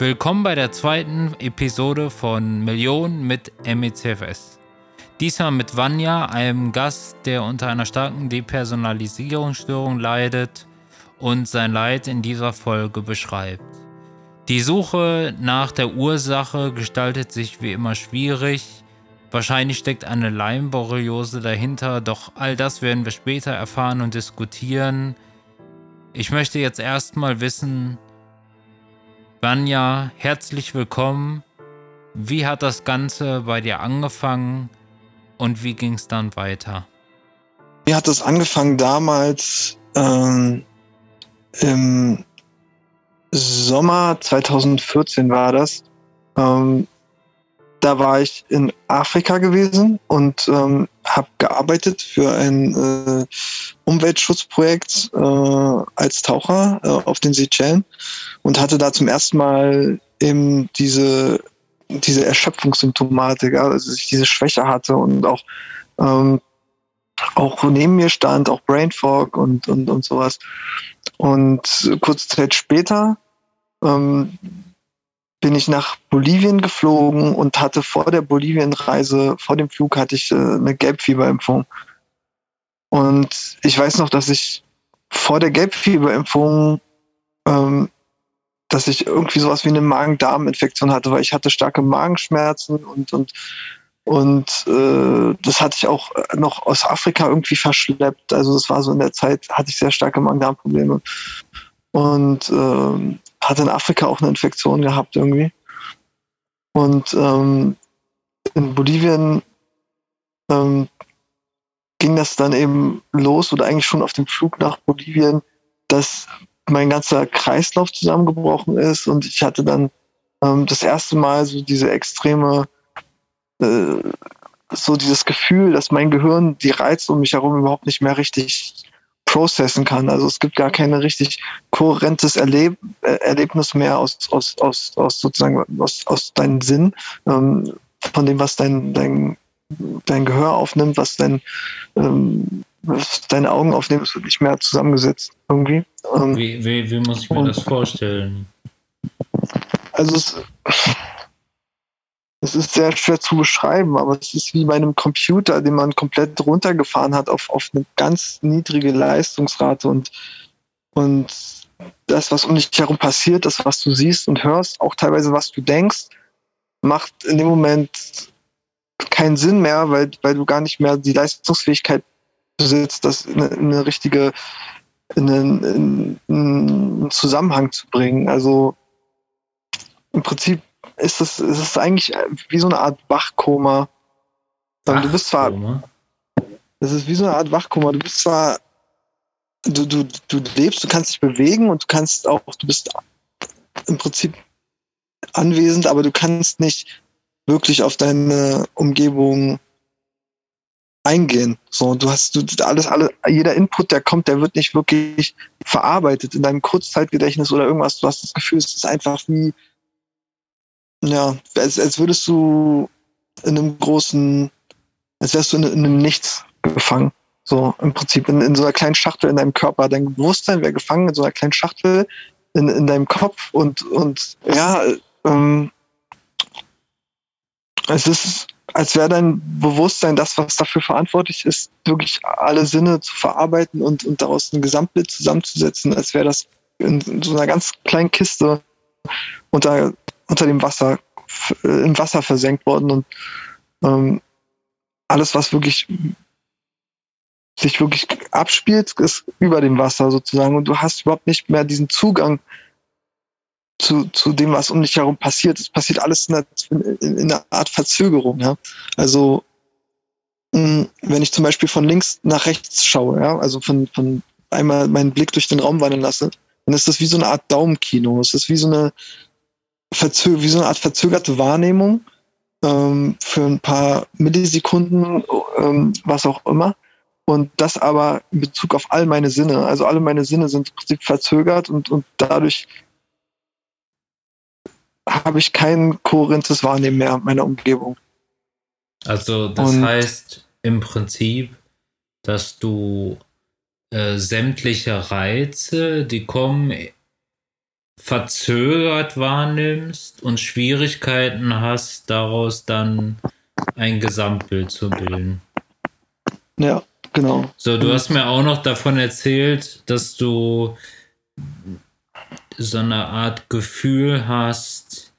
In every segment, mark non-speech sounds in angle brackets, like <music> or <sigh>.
Willkommen bei der zweiten Episode von Millionen mit MECFS. Diesmal mit Vanya, einem Gast, der unter einer starken Depersonalisierungsstörung leidet und sein Leid in dieser Folge beschreibt. Die Suche nach der Ursache gestaltet sich wie immer schwierig. Wahrscheinlich steckt eine Leimborreliose dahinter, doch all das werden wir später erfahren und diskutieren. Ich möchte jetzt erstmal wissen, Vanya, herzlich willkommen. Wie hat das Ganze bei dir angefangen und wie ging es dann weiter? Wie hat das angefangen damals ähm, im Sommer 2014 war das. Ähm, da war ich in Afrika gewesen und ähm, habe gearbeitet für ein äh, Umweltschutzprojekt äh, als Taucher äh, auf den Seychellen und hatte da zum ersten Mal eben diese, diese Erschöpfungssymptomatik, also dass ich diese Schwäche hatte und auch, ähm, auch neben mir stand, auch Brain Fog und, und, und sowas. Und kurze Zeit später ähm, bin ich nach Bolivien geflogen und hatte vor der Bolivienreise, vor dem Flug hatte ich äh, eine Gelbfieberimpfung. Und ich weiß noch, dass ich vor der Gelbfieberimpfung, ähm, dass ich irgendwie sowas wie eine Magen-Darm-Infektion hatte, weil ich hatte starke Magenschmerzen und und und äh, das hatte ich auch noch aus Afrika irgendwie verschleppt. Also das war so in der Zeit, hatte ich sehr starke Magen-Darm-Probleme. Und äh, hatte in Afrika auch eine Infektion gehabt irgendwie. Und ähm, in Bolivien ähm, ging das dann eben los oder eigentlich schon auf dem Flug nach Bolivien, dass mein ganzer Kreislauf zusammengebrochen ist und ich hatte dann ähm, das erste Mal so diese extreme, äh, so dieses Gefühl, dass mein Gehirn die Reize um mich herum überhaupt nicht mehr richtig processen kann. Also es gibt gar kein richtig kohärentes Erleb äh, Erlebnis mehr aus, aus, aus, aus sozusagen aus, aus deinem Sinn, ähm, von dem, was dein, dein, dein Gehör aufnimmt, was dein ähm, was deine Augen aufnehmen, ist wirklich mehr zusammengesetzt irgendwie. Ähm, wie, wie, wie muss ich mir und, das vorstellen? Also es, es ist sehr schwer zu beschreiben, aber es ist wie bei einem Computer, den man komplett runtergefahren hat auf, auf eine ganz niedrige Leistungsrate und, und das, was um dich herum passiert, das, was du siehst und hörst, auch teilweise, was du denkst, macht in dem Moment keinen Sinn mehr, weil, weil du gar nicht mehr die Leistungsfähigkeit besitzt, das in eine, in eine richtige, in einen, in einen Zusammenhang zu bringen. Also im Prinzip ist es, ist es eigentlich wie so eine Art Wachkoma. Du bist zwar. Es ist wie so eine Art Wachkoma. Du bist zwar. Du, du, du lebst, du kannst dich bewegen und du kannst auch, du bist im Prinzip anwesend, aber du kannst nicht wirklich auf deine Umgebung eingehen. So, du hast du alles, alle, jeder Input, der kommt, der wird nicht wirklich verarbeitet in deinem Kurzzeitgedächtnis oder irgendwas. Du hast das Gefühl, es ist einfach wie, ja, als, als würdest du in einem großen, als wärst du in, in einem Nichts gefangen. So im Prinzip in, in so einer kleinen Schachtel in deinem Körper. Dein Bewusstsein wäre gefangen in so einer kleinen Schachtel in, in deinem Kopf und, und ja, ähm, es ist, als wäre dein Bewusstsein das, was dafür verantwortlich ist, wirklich alle Sinne zu verarbeiten und, und daraus ein Gesamtbild zusammenzusetzen, als wäre das in, in so einer ganz kleinen Kiste unter unter dem Wasser, äh, im Wasser versenkt worden und ähm, alles, was wirklich sich wirklich abspielt, ist über dem Wasser sozusagen und du hast überhaupt nicht mehr diesen Zugang zu, zu dem, was um dich herum passiert. Es passiert alles in einer, in, in einer Art Verzögerung. Ja? Also wenn ich zum Beispiel von links nach rechts schaue, ja, also von, von einmal meinen Blick durch den Raum wandern lasse, dann ist das wie so eine Art Daumenkino. Es ist wie so eine, verzö wie so eine Art verzögerte Wahrnehmung ähm, für ein paar Millisekunden, ähm, was auch immer. Und das aber in Bezug auf all meine Sinne. Also alle meine Sinne sind im Prinzip verzögert und, und dadurch habe ich kein kohärentes Wahrnehmen mehr meiner Umgebung. Also das und heißt im Prinzip, dass du äh, sämtliche Reize, die kommen verzögert wahrnimmst und Schwierigkeiten hast, daraus dann ein Gesamtbild zu bilden. Ja, genau. So, du hast mir auch noch davon erzählt, dass du so eine Art Gefühl hast,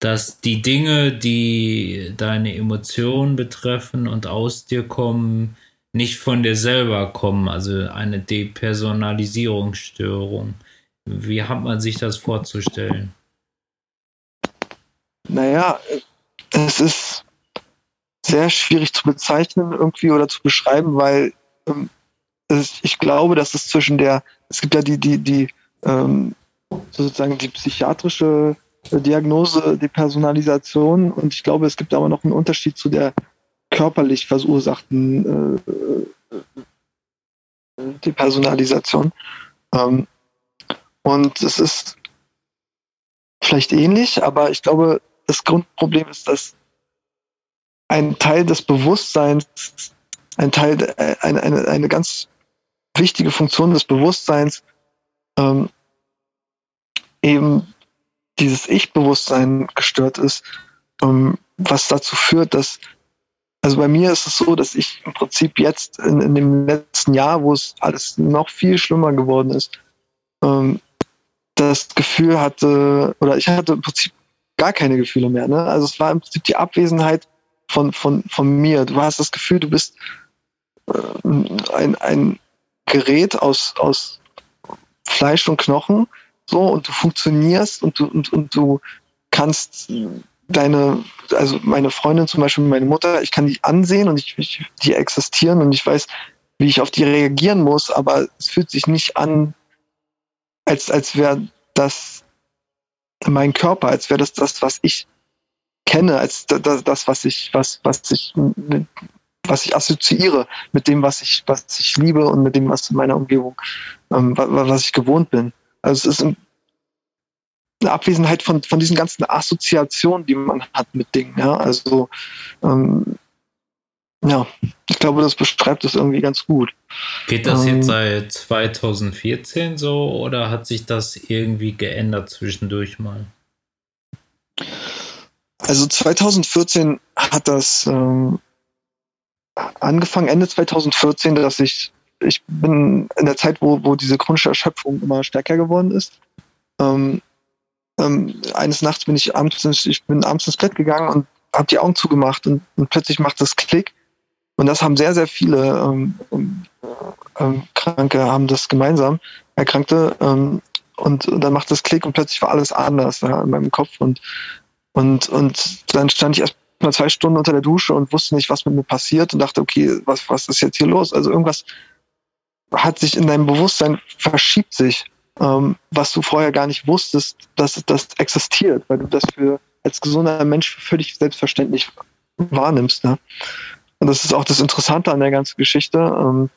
dass die Dinge, die deine Emotionen betreffen und aus dir kommen, nicht von dir selber kommen, also eine Depersonalisierungsstörung. Wie hat man sich das vorzustellen? Naja, es ist sehr schwierig zu bezeichnen irgendwie oder zu beschreiben, weil ähm, ich glaube, dass es zwischen der, es gibt ja die, die, die ähm, sozusagen die psychiatrische Diagnose, die Personalisation und ich glaube, es gibt aber noch einen Unterschied zu der körperlich verursachten äh, äh, Depersonalisation. Ähm, und es ist vielleicht ähnlich, aber ich glaube, das Grundproblem ist, dass ein Teil des Bewusstseins, ein Teil, äh, eine, eine, eine ganz wichtige Funktion des Bewusstseins ähm, eben dieses Ich-Bewusstsein gestört ist, ähm, was dazu führt, dass, also bei mir ist es so, dass ich im Prinzip jetzt in, in dem letzten Jahr, wo es alles noch viel schlimmer geworden ist, ähm, das Gefühl hatte, oder ich hatte im Prinzip gar keine Gefühle mehr. Ne? Also es war im Prinzip die Abwesenheit von, von, von mir. Du hast das Gefühl, du bist äh, ein, ein Gerät aus, aus Fleisch und Knochen, so, und du funktionierst und du, und, und du kannst deine, also meine Freundin zum Beispiel, meine Mutter, ich kann die ansehen und ich, ich, die existieren und ich weiß, wie ich auf die reagieren muss, aber es fühlt sich nicht an, als, als wäre das mein Körper, als wäre das das, was ich kenne, als das, das, was ich, was, was ich, was ich assoziiere mit dem, was ich, was ich liebe und mit dem, was in meiner Umgebung, ähm, was ich gewohnt bin. Also es ist eine Abwesenheit von, von diesen ganzen Assoziationen, die man hat mit Dingen. Ja? Also ähm, ja, ich glaube, das beschreibt es irgendwie ganz gut. Geht das ähm, jetzt seit 2014 so oder hat sich das irgendwie geändert zwischendurch mal? Also 2014 hat das ähm, angefangen, Ende 2014, dass ich, ich bin in der Zeit, wo, wo diese chronische Erschöpfung immer stärker geworden ist. Ähm, ähm, eines Nachts bin ich abends, ich bin abends ins Bett gegangen und habe die Augen zugemacht und, und plötzlich macht das Klick und das haben sehr, sehr viele ähm, ähm, Kranke haben das gemeinsam, Erkrankte. Ähm, und, und, dann macht das Klick und plötzlich war alles anders ja, in meinem Kopf. Und, und, und dann stand ich erst mal zwei Stunden unter der Dusche und wusste nicht, was mit mir passiert und dachte, okay, was, was ist jetzt hier los? Also irgendwas hat sich in deinem Bewusstsein, verschiebt sich, ähm, was du vorher gar nicht wusstest, dass das existiert, weil du das für als gesunder Mensch völlig selbstverständlich wahrnimmst. Ne? Und das ist auch das Interessante an der ganzen Geschichte, ähm,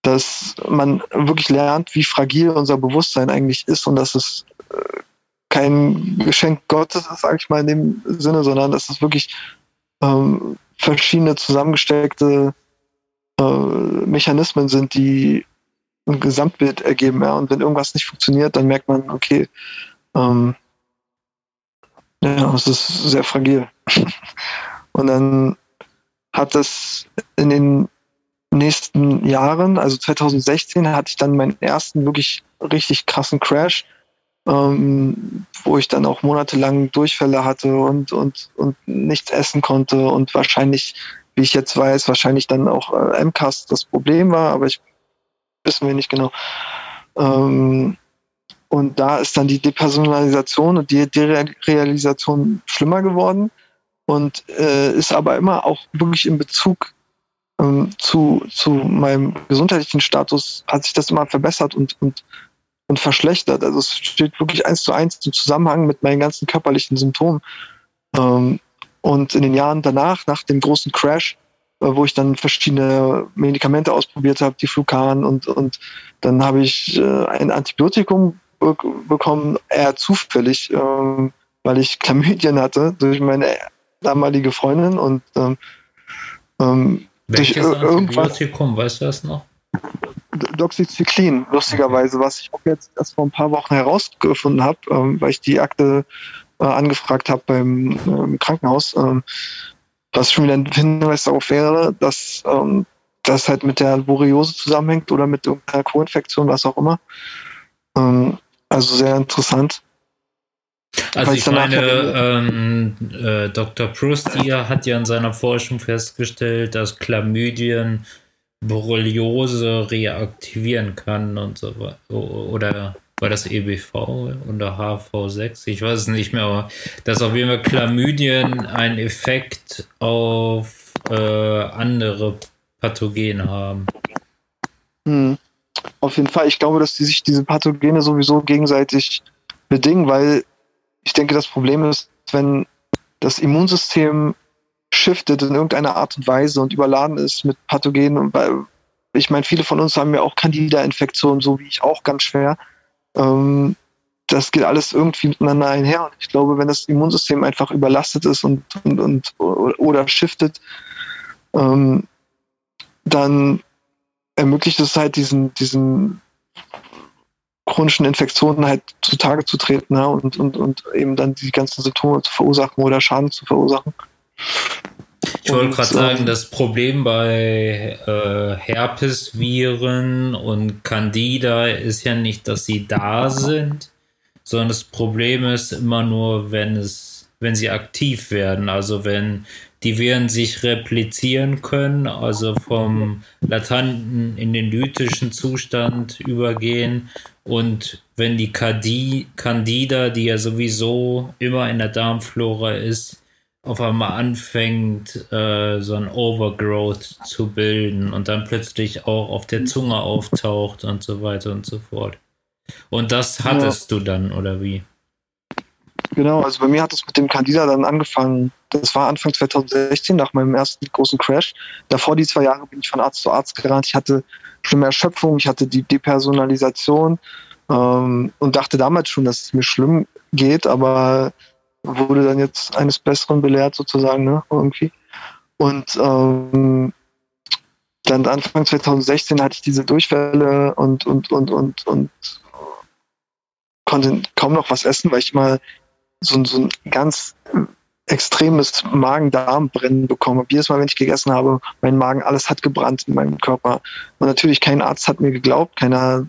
dass man wirklich lernt, wie fragil unser Bewusstsein eigentlich ist und dass es äh, kein Geschenk Gottes ist, sage ich mal in dem Sinne, sondern dass es wirklich ähm, verschiedene zusammengesteckte äh, Mechanismen sind, die ein Gesamtbild ergeben. Und wenn irgendwas nicht funktioniert, dann merkt man, okay, ähm, ja, es ist sehr fragil. <laughs> und dann hat es in den nächsten Jahren, also 2016, hatte ich dann meinen ersten wirklich richtig krassen Crash, ähm, wo ich dann auch monatelang Durchfälle hatte und, und, und nichts essen konnte und wahrscheinlich, wie ich jetzt weiß, wahrscheinlich dann auch äh, MCAS das Problem war, aber ich wissen wir nicht genau. Ähm, und da ist dann die Depersonalisation und die Derealisation schlimmer geworden und äh, ist aber immer auch wirklich in Bezug ähm, zu, zu meinem gesundheitlichen Status hat sich das immer verbessert und, und, und verschlechtert. Also es steht wirklich eins zu eins im Zusammenhang mit meinen ganzen körperlichen Symptomen. Ähm, und in den Jahren danach, nach dem großen Crash, äh, wo ich dann verschiedene Medikamente ausprobiert habe, die Flucan und, und dann habe ich äh, ein Antibiotikum be bekommen, eher zufällig, ähm, weil ich Chlamydien hatte durch meine damalige Freundin und ähm, ähm, Welches Antibiotikum, weißt du das noch? Doxycyclin, lustigerweise, was ich auch jetzt erst vor ein paar Wochen herausgefunden habe, ähm, weil ich die Akte äh, angefragt habe beim ähm, Krankenhaus, ähm, was schon wieder ein Hinweis darauf wäre, dass ähm, das halt mit der Borreliose zusammenhängt oder mit irgendeiner Co-Infektion, was auch immer. Ähm, also sehr interessant. Also ich meine, ähm, äh, Dr. Prustier hat ja in seiner Forschung festgestellt, dass Chlamydien Borreliose reaktivieren kann und so weiter. Oder war das EBV oder HV6? Ich weiß es nicht mehr, aber dass auf jeden Fall Chlamydien einen Effekt auf äh, andere Pathogene haben. Hm. Auf jeden Fall. Ich glaube, dass die sich diese Pathogene sowieso gegenseitig bedingen, weil ich denke, das Problem ist, wenn das Immunsystem shiftet in irgendeiner Art und Weise und überladen ist mit Pathogenen. Ich meine, viele von uns haben ja auch Candida-Infektionen, so wie ich auch ganz schwer. Ähm, das geht alles irgendwie miteinander einher. Und ich glaube, wenn das Immunsystem einfach überlastet ist und, und, und oder shiftet, ähm, dann ermöglicht es halt diesen, diesen chronischen Infektionen halt zutage zu treten ja, und, und, und eben dann die ganzen Symptome zu verursachen oder Schaden zu verursachen. Ich wollte gerade sagen, das Problem bei äh, Herpesviren und Candida ist ja nicht, dass sie da sind, sondern das Problem ist immer nur, wenn es, wenn sie aktiv werden. Also wenn die Viren sich replizieren können, also vom latanten in den lytischen Zustand übergehen und wenn die Candida, die ja sowieso immer in der Darmflora ist, auf einmal anfängt, äh, so ein Overgrowth zu bilden und dann plötzlich auch auf der Zunge auftaucht und so weiter und so fort. Und das hattest ja. du dann, oder wie? Genau, also bei mir hat es mit dem Candida dann angefangen. Das war Anfang 2016, nach meinem ersten großen Crash. Davor die zwei Jahre bin ich von Arzt zu Arzt gerannt. Ich hatte schlimme Erschöpfung, ich hatte die Depersonalisation ähm, und dachte damals schon, dass es mir schlimm geht, aber wurde dann jetzt eines Besseren belehrt sozusagen, ne, irgendwie. Und ähm, dann Anfang 2016 hatte ich diese Durchfälle und, und, und, und, und konnte kaum noch was essen, weil ich mal so, so ein ganz extremes Magen-Darm-Brennen bekommen habe. Jedes Mal, wenn ich gegessen habe, mein Magen, alles hat gebrannt in meinem Körper. Und natürlich kein Arzt hat mir geglaubt, keiner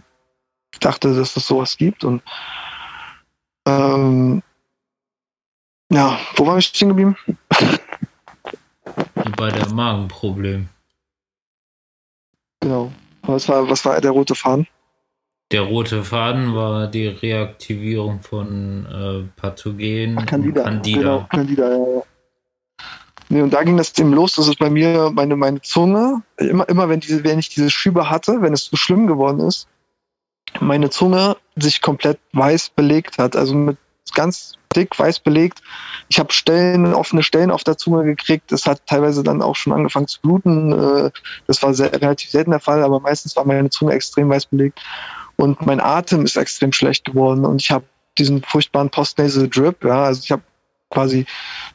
dachte, dass es sowas gibt. Und ähm, ja, wo war ich stehen geblieben? <laughs> Bei der Magenproblem. Genau. Was war, was war der rote Faden? Der rote Faden war die Reaktivierung von äh, Pathogenen. Ach, Candida. Candida. Genau, Candida, ja, ja. Nee, und da ging das eben los, dass es bei mir meine, meine Zunge, immer, immer wenn, diese, wenn ich diese Schübe hatte, wenn es so schlimm geworden ist, meine Zunge sich komplett weiß belegt hat. Also mit ganz dick weiß belegt. Ich habe Stellen, offene Stellen auf der Zunge gekriegt. Das hat teilweise dann auch schon angefangen zu bluten. Äh, das war sehr, relativ selten der Fall, aber meistens war meine Zunge extrem weiß belegt. Und mein Atem ist extrem schlecht geworden. Und ich habe diesen furchtbaren Postnasal Drip. Ja, also ich habe quasi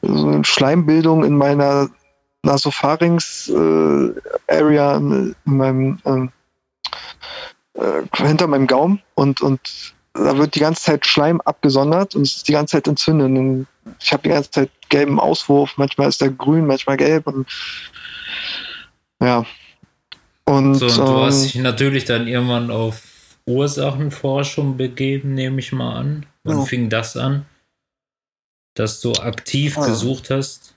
so eine Schleimbildung in meiner Nasopharynx äh, Area in, in meinem äh, äh, hinter meinem Gaumen und und da wird die ganze Zeit Schleim abgesondert und es ist die ganze Zeit entzündet. Und ich habe die ganze Zeit gelben Auswurf, manchmal ist der grün, manchmal gelb und ja. Und, so, und du ähm, hast dich natürlich dann irgendwann auf Ursachenforschung begeben, nehme ich mal an. Wann ja. fing das an? Dass du aktiv ja. gesucht hast?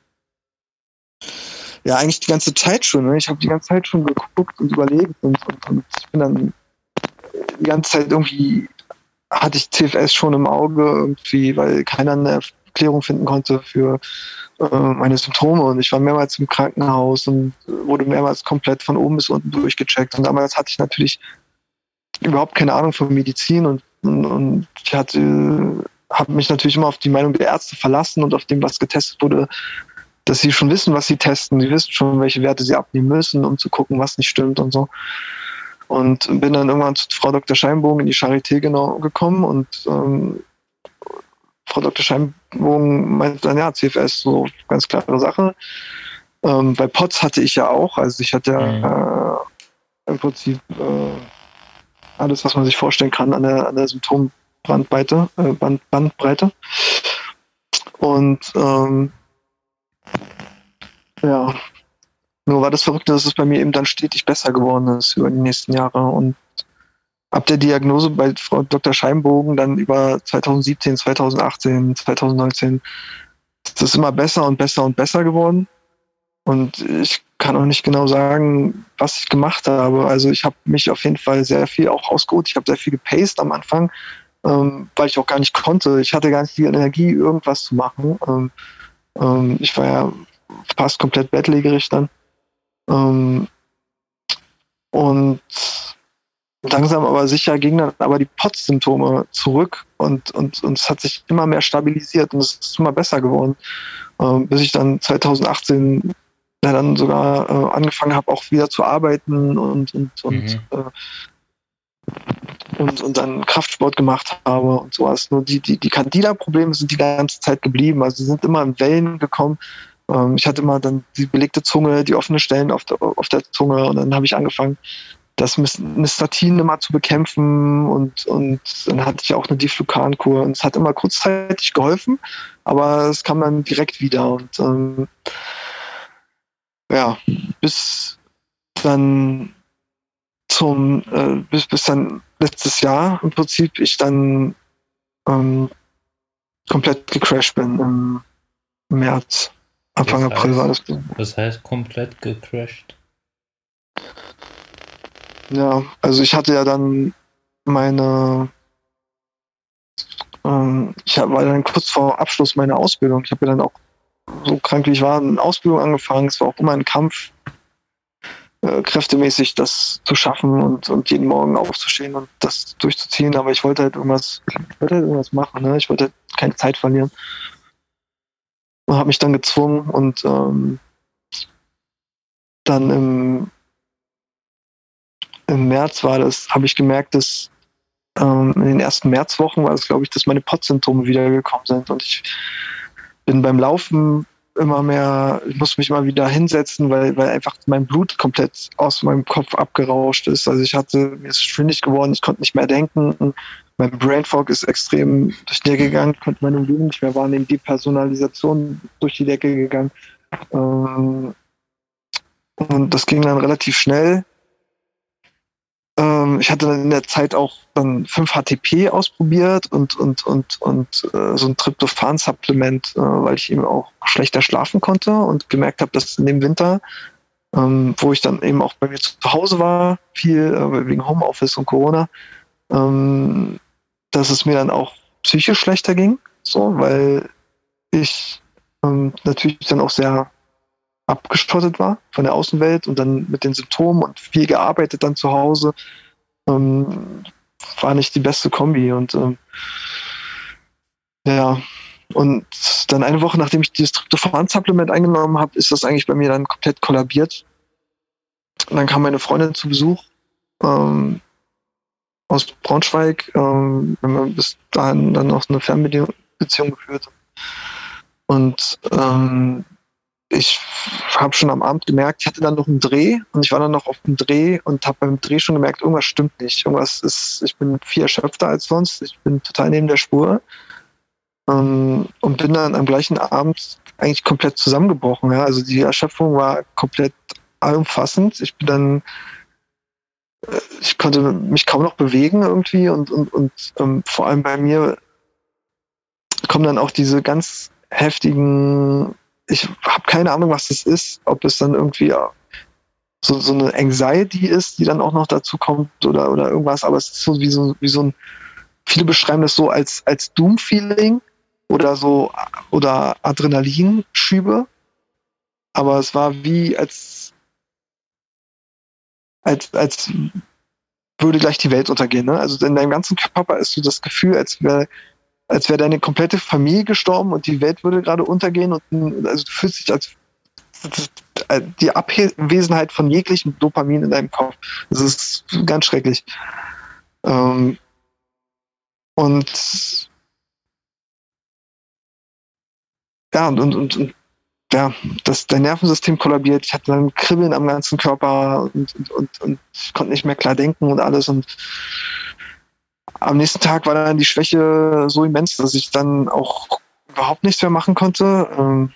Ja, eigentlich die ganze Zeit schon. Ne? Ich habe die ganze Zeit schon geguckt und überlegt und, und, und ich bin dann die ganze Zeit irgendwie hatte ich CFS schon im Auge irgendwie, weil keiner eine Erklärung finden konnte für äh, meine Symptome. Und ich war mehrmals im Krankenhaus und wurde mehrmals komplett von oben bis unten durchgecheckt. Und damals hatte ich natürlich überhaupt keine Ahnung von Medizin und, und, und ich hatte habe mich natürlich immer auf die Meinung der Ärzte verlassen und auf dem, was getestet wurde, dass sie schon wissen, was sie testen. Sie wissen schon, welche Werte sie abnehmen müssen, um zu gucken, was nicht stimmt und so. Und bin dann irgendwann zu Frau Dr. Scheinbogen in die Charité genau gekommen und ähm, Frau Dr. Scheinbogen meinte dann, ja, CFS, so ganz klare Sache. Ähm, bei POTS hatte ich ja auch, also ich hatte ja mhm. äh, im Prinzip äh, alles, was man sich vorstellen kann an der, an der Symptombrandbreite, äh, Band, Bandbreite. Und ähm, ja, nur war das Verrückte, dass es bei mir eben dann stetig besser geworden ist über die nächsten Jahre. Und ab der Diagnose bei Frau Dr. Scheinbogen dann über 2017, 2018, 2019 ist es immer besser und besser und besser geworden. Und ich kann auch nicht genau sagen, was ich gemacht habe. Also ich habe mich auf jeden Fall sehr viel auch ausgeruht. Ich habe sehr viel gepaced am Anfang, ähm, weil ich auch gar nicht konnte. Ich hatte gar nicht die Energie, irgendwas zu machen. Ähm, ähm, ich war ja fast komplett bettlägerig dann. Ähm, und langsam aber sicher gingen dann aber die POTS-Symptome zurück und, und, und es hat sich immer mehr stabilisiert und es ist immer besser geworden, ähm, bis ich dann 2018 ja, dann sogar äh, angefangen habe, auch wieder zu arbeiten und, und, und, mhm. äh, und, und dann Kraftsport gemacht habe und sowas. Nur die, die, die Candida-Probleme sind die ganze Zeit geblieben. Also sie sind immer in Wellen gekommen. Ähm, ich hatte immer dann die belegte Zunge, die offene Stellen auf der, auf der Zunge und dann habe ich angefangen, das Nystatin immer zu bekämpfen und, und dann hatte ich auch eine Diflucan-Kur und es hat immer kurzzeitig geholfen, aber es kam dann direkt wieder und ähm, ja, bis dann zum, äh, bis, bis dann letztes Jahr im Prinzip ich dann ähm, komplett gecrashed bin im März. Anfang das heißt, April war das. Das heißt komplett gecrashed. Ja, also ich hatte ja dann meine, ähm, ich war dann kurz vor Abschluss meiner Ausbildung. Ich habe ja dann auch so krank wie ich war, eine Ausbildung angefangen. Es war auch immer ein Kampf, äh, kräftemäßig das zu schaffen und, und jeden Morgen aufzustehen und das durchzuziehen. Aber ich wollte halt irgendwas, ich wollte halt irgendwas machen. Ne? Ich wollte halt keine Zeit verlieren und habe mich dann gezwungen und ähm, dann im, im März war das, habe ich gemerkt, dass ähm, in den ersten Märzwochen war es, glaube ich, dass meine Potsymptome wiedergekommen sind und ich bin beim Laufen immer mehr, ich muss mich mal wieder hinsetzen, weil, weil einfach mein Blut komplett aus meinem Kopf abgerauscht ist. Also ich hatte, mir ist schwindig geworden, ich konnte nicht mehr denken. Mein Brain Fog ist extrem durch die Decke gegangen, ich konnte meine Umgebung nicht mehr wahrnehmen, die Personalisation durch die Decke gegangen. Ähm, und das ging dann relativ schnell. Ähm, ich hatte dann in der Zeit auch dann 5-HTP ausprobiert und, und, und, und äh, so ein Tryptophan-Supplement, äh, weil ich eben auch schlechter schlafen konnte und gemerkt habe, dass in dem Winter, ähm, wo ich dann eben auch bei mir zu Hause war, viel äh, wegen Homeoffice und Corona, ähm, dass es mir dann auch psychisch schlechter ging, so, weil ich ähm, natürlich dann auch sehr abgeschottet war von der Außenwelt und dann mit den Symptomen und viel gearbeitet dann zu Hause, ähm, war nicht die beste Kombi. Und ähm, ja, und dann eine Woche, nachdem ich dieses Tryptophan-Supplement eingenommen habe, ist das eigentlich bei mir dann komplett kollabiert. Und dann kam meine Freundin zu Besuch ähm, aus Braunschweig. Ähm, wenn man bis dahin dann noch eine Fernbeziehung geführt. Und ähm, ich habe schon am Abend gemerkt, ich hatte dann noch einen Dreh und ich war dann noch auf dem Dreh und habe beim Dreh schon gemerkt, irgendwas stimmt nicht. Irgendwas ist, ich bin viel erschöpfter als sonst, ich bin total neben der Spur ähm, und bin dann am gleichen Abend eigentlich komplett zusammengebrochen. Ja? Also die Erschöpfung war komplett allumfassend. Ich bin dann, äh, ich konnte mich kaum noch bewegen irgendwie und, und, und ähm, vor allem bei mir kommen dann auch diese ganz heftigen ich habe keine Ahnung, was das ist, ob es dann irgendwie so, so eine Anxiety ist, die dann auch noch dazu kommt oder, oder irgendwas, aber es ist so wie so, wie so ein, viele beschreiben das so als, als Doom-Feeling oder so, oder Adrenalinschübe, aber es war wie als, als, als würde gleich die Welt untergehen. Ne? Also in deinem ganzen Körper ist so das Gefühl, als wäre als wäre deine komplette Familie gestorben und die Welt würde gerade untergehen und also du fühlst dich als die Abwesenheit von jeglichem Dopamin in deinem Kopf. Das ist ganz schrecklich. Ähm, und ja, und, und, und, ja, das, dein Nervensystem kollabiert. Ich hatte dann Kribbeln am ganzen Körper und, und, und, und ich konnte nicht mehr klar denken und alles. Und am nächsten Tag war dann die Schwäche so immens, dass ich dann auch überhaupt nichts mehr machen konnte. Ähm,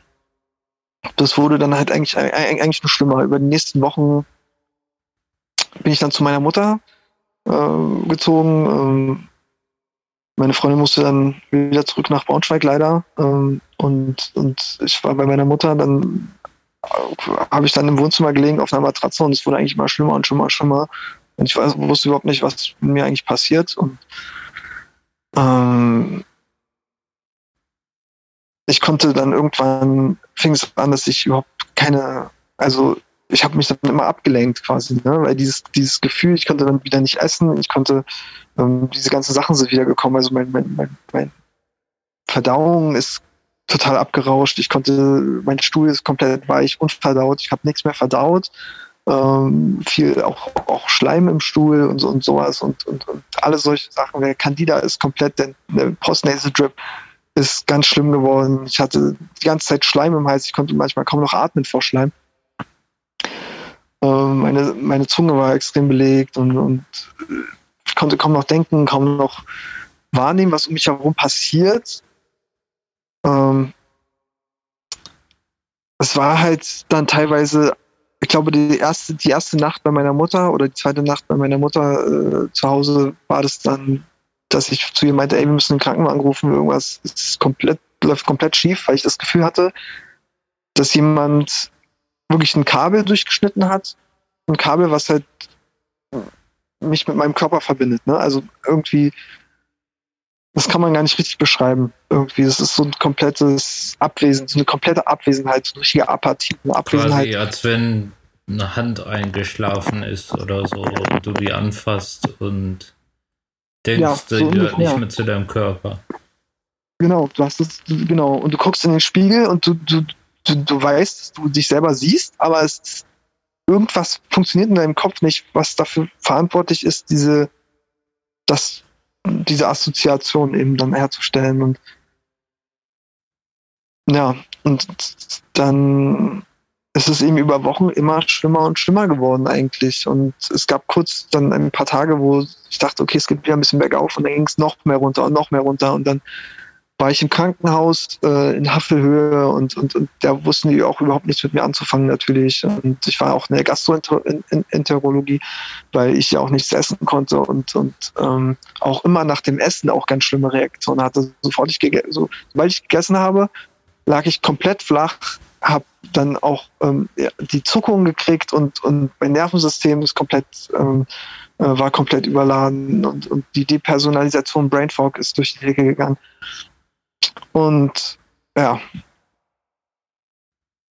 das wurde dann halt eigentlich, eigentlich nur schlimmer. Über die nächsten Wochen bin ich dann zu meiner Mutter äh, gezogen. Ähm, meine Freundin musste dann wieder zurück nach Braunschweig leider. Ähm, und, und ich war bei meiner Mutter, dann äh, habe ich dann im Wohnzimmer gelegen auf einer Matratze und es wurde eigentlich immer schlimmer und schlimmer und schlimmer. Und ich weiß, wusste überhaupt nicht, was mir eigentlich passiert. Und ähm, ich konnte dann irgendwann, fing es an, dass ich überhaupt keine, also ich habe mich dann immer abgelenkt quasi, ne? weil dieses, dieses Gefühl, ich konnte dann wieder nicht essen, ich konnte, ähm, diese ganzen Sachen sind wieder gekommen, also mein, mein, mein, mein Verdauung ist total abgerauscht, ich konnte, mein Stuhl ist komplett weich, unverdaut, ich habe nichts mehr verdaut, ähm, viel auch, auch Schleim im Stuhl und, und sowas und, und, und alle solche Sachen. Der Candida ist komplett, der, der Postnasal Drip ist ganz schlimm geworden. Ich hatte die ganze Zeit Schleim im Hals, ich konnte manchmal kaum noch atmen vor Schleim. Ähm, meine, meine Zunge war extrem belegt und, und ich konnte kaum noch denken, kaum noch wahrnehmen, was um mich herum passiert. Ähm, es war halt dann teilweise, ich glaube, die erste, die erste Nacht bei meiner Mutter oder die zweite Nacht bei meiner Mutter äh, zu Hause war das dann, dass ich zu ihr meinte, ey, wir müssen den Krankenwagen anrufen, irgendwas ist komplett, läuft komplett schief, weil ich das Gefühl hatte, dass jemand wirklich ein Kabel durchgeschnitten hat. Ein Kabel, was halt mich mit meinem Körper verbindet. Ne? Also irgendwie, das kann man gar nicht richtig beschreiben. Irgendwie, das ist so ein komplettes Abwesen, so eine komplette Abwesenheit, so eine richtige Apathie, eine Abwesenheit. Quasi, als wenn eine Hand eingeschlafen ist oder so und du die anfasst und denkst, ja, so die gehört nicht mehr zu deinem Körper. Genau, du hast es, genau, und du guckst in den Spiegel und du, du, du, du weißt, dass du dich selber siehst, aber es irgendwas funktioniert in deinem Kopf nicht, was dafür verantwortlich ist, diese, das, diese Assoziation eben dann herzustellen. Und ja, und dann ist es eben über Wochen immer schlimmer und schlimmer geworden eigentlich. Und es gab kurz dann ein paar Tage, wo ich dachte, okay, es geht wieder ein bisschen bergauf und dann ging es noch mehr runter und noch mehr runter und dann war ich im Krankenhaus äh, in Haffelhöhe und, und, und da wussten die auch überhaupt nichts mit mir anzufangen natürlich. Und ich war auch in der Gastroenterologie, weil ich ja auch nichts essen konnte und, und ähm, auch immer nach dem Essen auch ganz schlimme Reaktionen hatte. Sofort ich so, sobald ich gegessen habe, lag ich komplett flach, habe dann auch ähm, ja, die Zuckung gekriegt und, und mein Nervensystem ist komplett ähm, äh, war komplett überladen und, und die Depersonalisation Brain Fog ist durch die Decke gegangen. Und ja.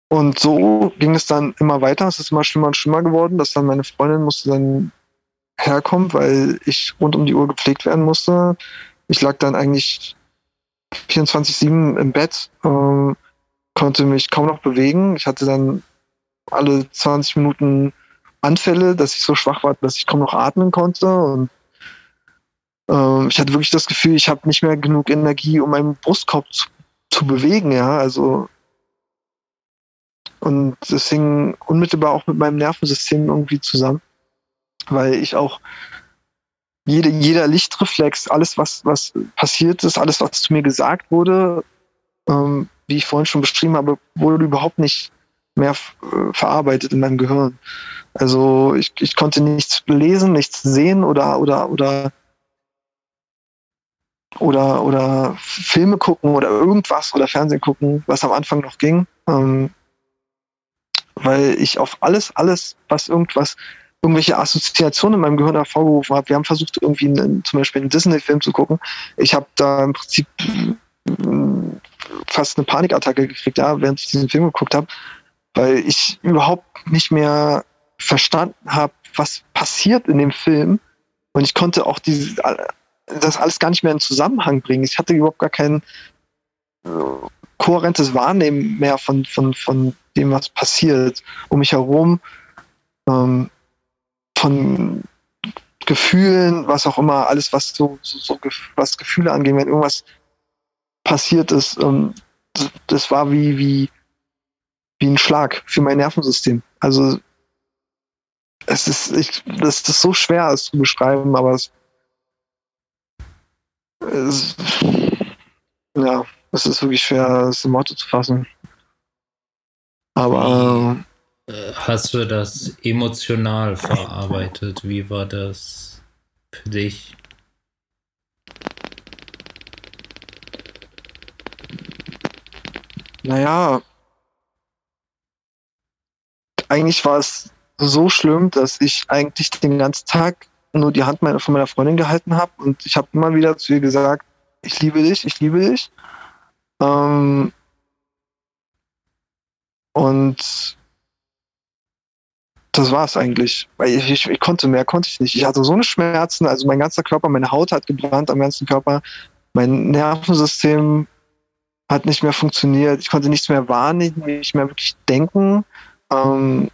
Und so ging es dann immer weiter. Es ist immer schlimmer und schlimmer geworden, dass dann meine Freundin musste dann herkommen, weil ich rund um die Uhr gepflegt werden musste. Ich lag dann eigentlich 24-7 im Bett, äh, konnte mich kaum noch bewegen. Ich hatte dann alle 20 Minuten Anfälle, dass ich so schwach war, dass ich kaum noch atmen konnte. Und ähm, ich hatte wirklich das Gefühl, ich habe nicht mehr genug Energie, um meinen Brustkorb zu, zu bewegen, ja, also und das hing unmittelbar auch mit meinem Nervensystem irgendwie zusammen, weil ich auch jede, jeder Lichtreflex, alles, was, was passiert ist, alles, was zu mir gesagt wurde, ähm, wie ich vorhin schon beschrieben habe, wurde überhaupt nicht mehr äh, verarbeitet in meinem Gehirn. Also ich, ich konnte nichts lesen, nichts sehen oder, oder, oder oder, oder Filme gucken oder irgendwas oder Fernsehen gucken, was am Anfang noch ging. Ähm, weil ich auf alles, alles, was irgendwas, irgendwelche Assoziationen in meinem Gehirn hervorgerufen habe. Wir haben versucht, irgendwie einen, zum Beispiel einen Disney-Film zu gucken. Ich habe da im Prinzip mm, fast eine Panikattacke gekriegt, ja, während ich diesen Film geguckt habe, weil ich überhaupt nicht mehr verstanden habe, was passiert in dem Film. Und ich konnte auch diese, das alles gar nicht mehr in Zusammenhang bringen. Ich hatte überhaupt gar kein äh, kohärentes Wahrnehmen mehr von, von, von dem, was passiert um mich herum, ähm, von Gefühlen, was auch immer, alles, was so, so, so was Gefühle angeht, wenn irgendwas passiert ist, ähm, das, das war wie, wie, wie ein Schlag für mein Nervensystem. Also es ist, ich, das ist so schwer, es zu beschreiben, aber es, es ja, es ist wirklich schwer, es in Worte zu fassen. Aber äh, hast du das emotional verarbeitet? Wie war das für dich? Naja, eigentlich war es so schlimm, dass ich eigentlich den ganzen Tag nur die Hand von meiner Freundin gehalten habe und ich habe immer wieder zu ihr gesagt, ich liebe dich, ich liebe dich. Ähm, und das war es eigentlich. Weil ich, ich, ich, konnte mehr, konnte ich nicht. Ich hatte so eine Schmerzen, also mein ganzer Körper, meine Haut hat gebrannt am ganzen Körper, mein Nervensystem hat nicht mehr funktioniert, ich konnte nichts mehr wahrnehmen, nicht mehr wirklich denken. Ähm,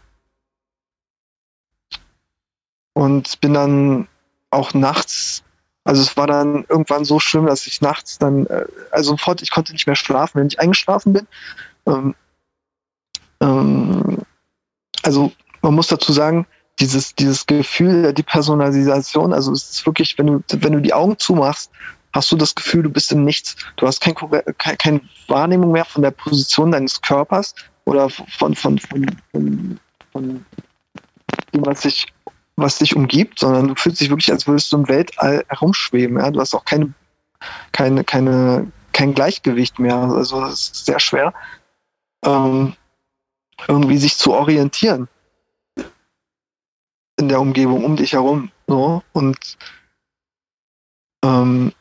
und bin dann auch nachts, also es war dann irgendwann so schlimm, dass ich nachts dann, äh, also sofort, ich konnte nicht mehr schlafen, wenn ich eingeschlafen bin. Ähm, ähm, also man muss dazu sagen, dieses, dieses Gefühl der Depersonalisation, also es ist wirklich, wenn du, wenn du die Augen zumachst, hast du das Gefühl, du bist im Nichts. Du hast kein, kein, keine Wahrnehmung mehr von der Position deines Körpers oder von, von, von, von, von dem, was sich, was dich umgibt, sondern du fühlst dich wirklich, als würdest du im Weltall herumschweben. Ja? Du hast auch keine, keine, keine, kein Gleichgewicht mehr. Also es ist sehr schwer, ähm, irgendwie sich zu orientieren in der Umgebung um dich herum. So. Und ähm,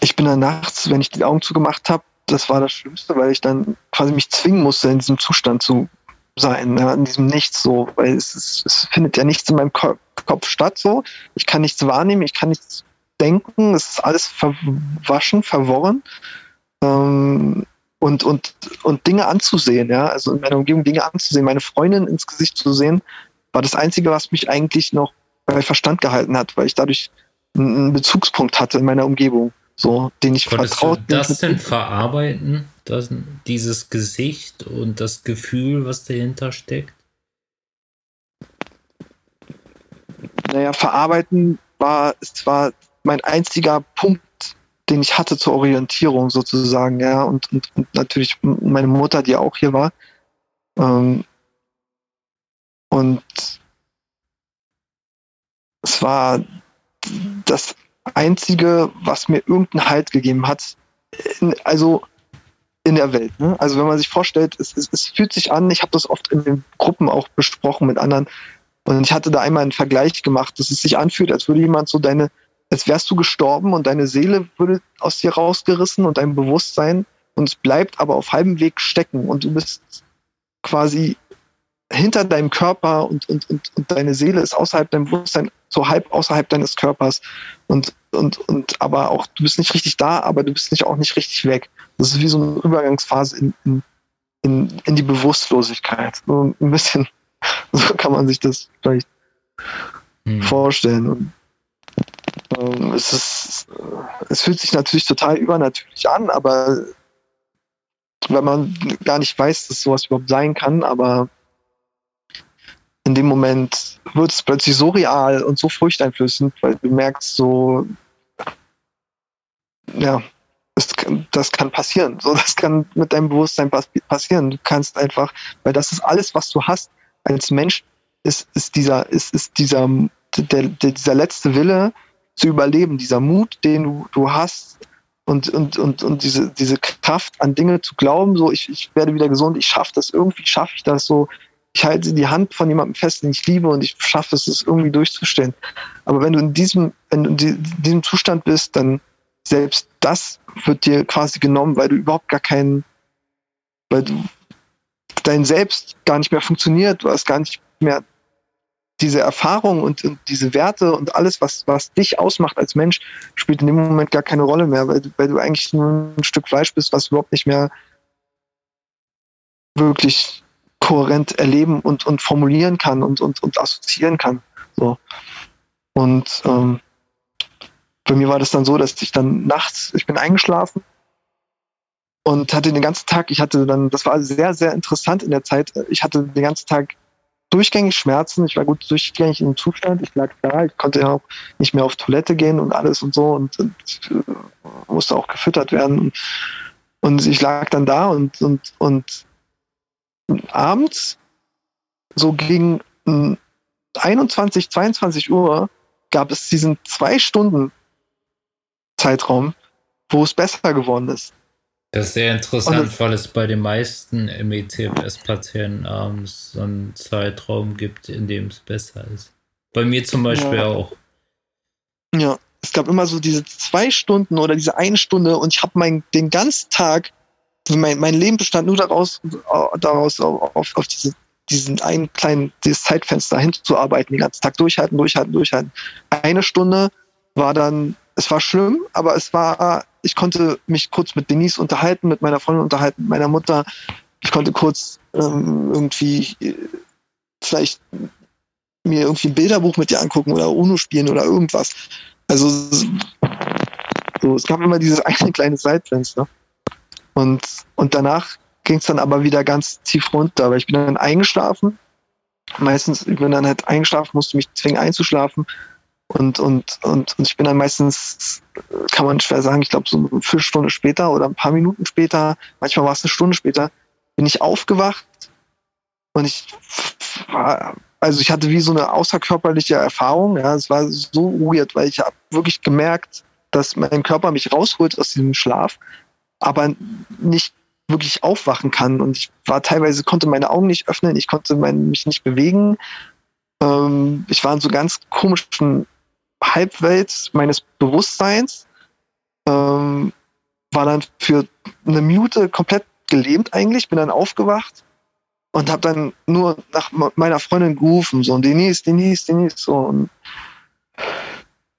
ich bin dann nachts, wenn ich die Augen zugemacht habe, das war das Schlimmste, weil ich dann quasi mich zwingen musste, in diesem Zustand zu sein, ja, in diesem Nichts so, weil es, ist, es findet ja nichts in meinem Ko Kopf statt so. Ich kann nichts wahrnehmen, ich kann nichts denken, es ist alles verwaschen, verworren. Ähm, und, und, und Dinge anzusehen, ja, also in meiner Umgebung Dinge anzusehen, meine Freundin ins Gesicht zu sehen, war das Einzige, was mich eigentlich noch bei Verstand gehalten hat, weil ich dadurch einen Bezugspunkt hatte in meiner Umgebung, so, den ich Konntest vertraut du das denn verarbeiten, das, dieses Gesicht und das Gefühl, was dahinter steckt? Naja, verarbeiten war, es war mein einziger Punkt, den ich hatte zur Orientierung sozusagen, ja, und, und, und natürlich meine Mutter, die auch hier war, ähm, und es war das Einzige, was mir irgendeinen Halt gegeben hat, also in der Welt. Ne? Also wenn man sich vorstellt, es, es, es fühlt sich an, ich habe das oft in den Gruppen auch besprochen mit anderen, und ich hatte da einmal einen Vergleich gemacht, dass es sich anfühlt, als würde jemand so deine, als wärst du gestorben und deine Seele würde aus dir rausgerissen und dein Bewusstsein und es bleibt aber auf halbem Weg stecken und du bist quasi hinter deinem Körper und, und, und, und deine Seele ist außerhalb deinem Bewusstsein, so halb außerhalb deines Körpers. Und, und, und aber auch, du bist nicht richtig da, aber du bist nicht auch nicht richtig weg. Das ist wie so eine Übergangsphase in, in, in, in die Bewusstlosigkeit. So ein bisschen, <laughs> so kann man sich das vielleicht hm. vorstellen. Und, ähm, es ist, es fühlt sich natürlich total übernatürlich an, aber wenn man gar nicht weiß, dass sowas überhaupt sein kann, aber in dem Moment wird es plötzlich so real und so furchteinflößend, weil du merkst so, ja, das, das kann passieren. So, das kann mit deinem Bewusstsein passieren. Du kannst einfach, weil das ist alles, was du hast als Mensch, ist, ist dieser, ist, ist dieser, der, der, dieser letzte Wille zu überleben, dieser Mut, den du, du hast und, und, und, und diese, diese Kraft an Dinge zu glauben, so ich, ich werde wieder gesund, ich schaffe das, irgendwie schaffe ich das so, ich halte die Hand von jemandem fest, den ich liebe und ich schaffe es, es irgendwie durchzustellen. Aber wenn du in diesem, wenn du in diesem Zustand bist, dann selbst das wird dir quasi genommen, weil du überhaupt gar keinen, weil du dein Selbst gar nicht mehr funktioniert, du hast gar nicht mehr diese Erfahrung und, und, diese Werte und alles, was, was dich ausmacht als Mensch, spielt in dem Moment gar keine Rolle mehr, weil, weil du eigentlich nur ein Stück Fleisch bist, was überhaupt nicht mehr wirklich kohärent erleben und, und formulieren kann und, und, und assoziieren kann. So. Und ähm, bei mir war das dann so, dass ich dann nachts, ich bin eingeschlafen und hatte den ganzen Tag, ich hatte dann, das war sehr, sehr interessant in der Zeit, ich hatte den ganzen Tag durchgängig Schmerzen, ich war gut durchgängig im Zustand, ich lag da, ich konnte ja auch nicht mehr auf Toilette gehen und alles und so und, und äh, musste auch gefüttert werden und, und ich lag dann da und, und, und abends so gegen 21, 22 Uhr gab es diesen zwei Stunden Zeitraum, wo es besser geworden ist. Das ist sehr interessant, das, weil es bei den meisten MECFS-Patienten abends so einen Zeitraum gibt, in dem es besser ist. Bei mir zum Beispiel ja. auch. Ja, es gab immer so diese zwei Stunden oder diese eine Stunde und ich habe mein, den ganzen Tag, mein, mein Leben bestand nur daraus, daraus auf, auf diese, diesen einen kleinen dieses Zeitfenster hinzuarbeiten, den ganzen Tag durchhalten, durchhalten, durchhalten. Eine Stunde war dann es war schlimm, aber es war, ich konnte mich kurz mit Denise unterhalten, mit meiner Freundin unterhalten, mit meiner Mutter. Ich konnte kurz ähm, irgendwie äh, vielleicht mir irgendwie ein Bilderbuch mit dir angucken oder UNO spielen oder irgendwas. Also so, es gab immer dieses <laughs> eine kleine Zeitfenster. Und, und danach ging es dann aber wieder ganz tief runter, weil ich bin dann eingeschlafen. Meistens, ich bin dann halt eingeschlafen, musste mich zwingen einzuschlafen. Und, und, und, und ich bin dann meistens, kann man schwer sagen, ich glaube so eine Viertelstunde später oder ein paar Minuten später, manchmal war es eine Stunde später, bin ich aufgewacht und ich war, also ich hatte wie so eine außerkörperliche Erfahrung. Ja, es war so weird, weil ich habe wirklich gemerkt, dass mein Körper mich rausholt aus diesem Schlaf, aber nicht wirklich aufwachen kann. Und ich war teilweise, konnte meine Augen nicht öffnen, ich konnte mein, mich nicht bewegen. Ähm, ich war in so ganz komischen Halbwelt meines Bewusstseins, ähm, war dann für eine Minute komplett gelähmt eigentlich, bin dann aufgewacht und habe dann nur nach meiner Freundin gerufen, so Denise, Denise, Denise, so und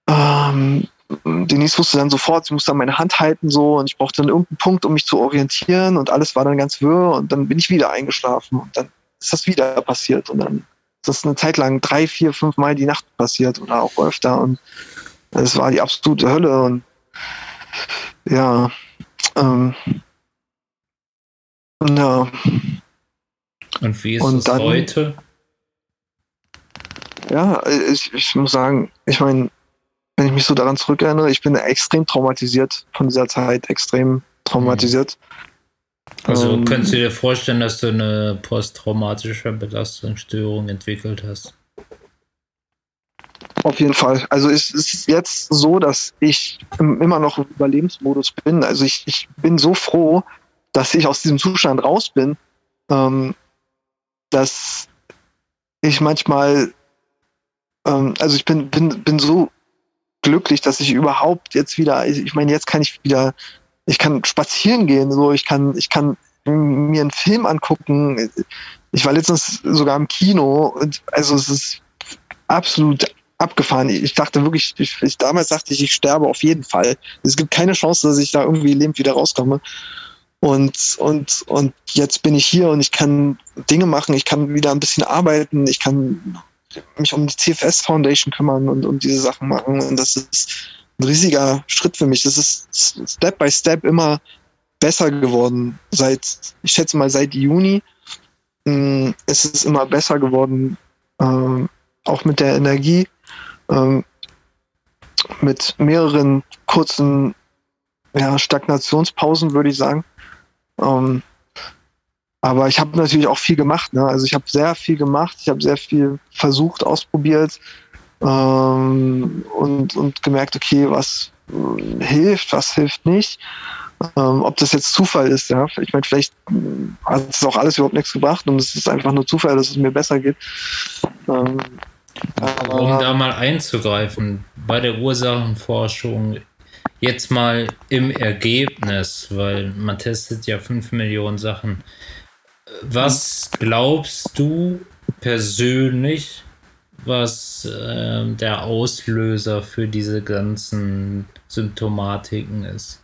ähm, Denise wusste dann sofort, sie musste dann meine Hand halten so und ich brauchte dann irgendeinen Punkt, um mich zu orientieren und alles war dann ganz wirr und dann bin ich wieder eingeschlafen und dann ist das wieder passiert und dann das ist eine Zeit lang drei, vier, fünf Mal die Nacht passiert oder auch öfter. Und es war die absolute Hölle. Und ja, ähm, ja. Und wie ist und es dann, heute? Ja, ich, ich muss sagen, ich meine, wenn ich mich so daran zurückerinnere, ich bin extrem traumatisiert von dieser Zeit, extrem traumatisiert. Mhm. Also ähm, könntest du dir vorstellen, dass du eine posttraumatische Belastungsstörung entwickelt hast? Auf jeden Fall. Also es ist jetzt so, dass ich immer noch im Überlebensmodus bin. Also ich, ich bin so froh, dass ich aus diesem Zustand raus bin, ähm, dass ich manchmal, ähm, also ich bin, bin, bin so glücklich, dass ich überhaupt jetzt wieder, ich meine, jetzt kann ich wieder ich kann spazieren gehen, so ich kann, ich kann mir einen Film angucken. Ich war letztens sogar im Kino und also es ist absolut abgefahren. Ich dachte wirklich, ich, ich, damals dachte ich, ich sterbe auf jeden Fall. Es gibt keine Chance, dass ich da irgendwie lebend wieder rauskomme. Und, und, und jetzt bin ich hier und ich kann Dinge machen, ich kann wieder ein bisschen arbeiten, ich kann mich um die CFS Foundation kümmern und um diese Sachen machen. Und das ist ein riesiger Schritt für mich. Das ist Step by Step immer besser geworden. Seit, ich schätze mal, seit Juni äh, ist es immer besser geworden, äh, auch mit der Energie, äh, mit mehreren kurzen ja, Stagnationspausen, würde ich sagen. Ähm, aber ich habe natürlich auch viel gemacht. Ne? Also ich habe sehr viel gemacht, ich habe sehr viel versucht, ausprobiert ähm, und, und gemerkt, okay, was äh, hilft, was hilft nicht. Ähm, ob das jetzt Zufall ist, ja. Ich meine, vielleicht äh, hat es auch alles überhaupt nichts gebracht und es ist einfach nur Zufall, dass es mir besser geht. Ähm, um da mal einzugreifen, bei der Ursachenforschung jetzt mal im Ergebnis, weil man testet ja fünf Millionen Sachen. Was glaubst du persönlich, was äh, der Auslöser für diese ganzen Symptomatiken ist?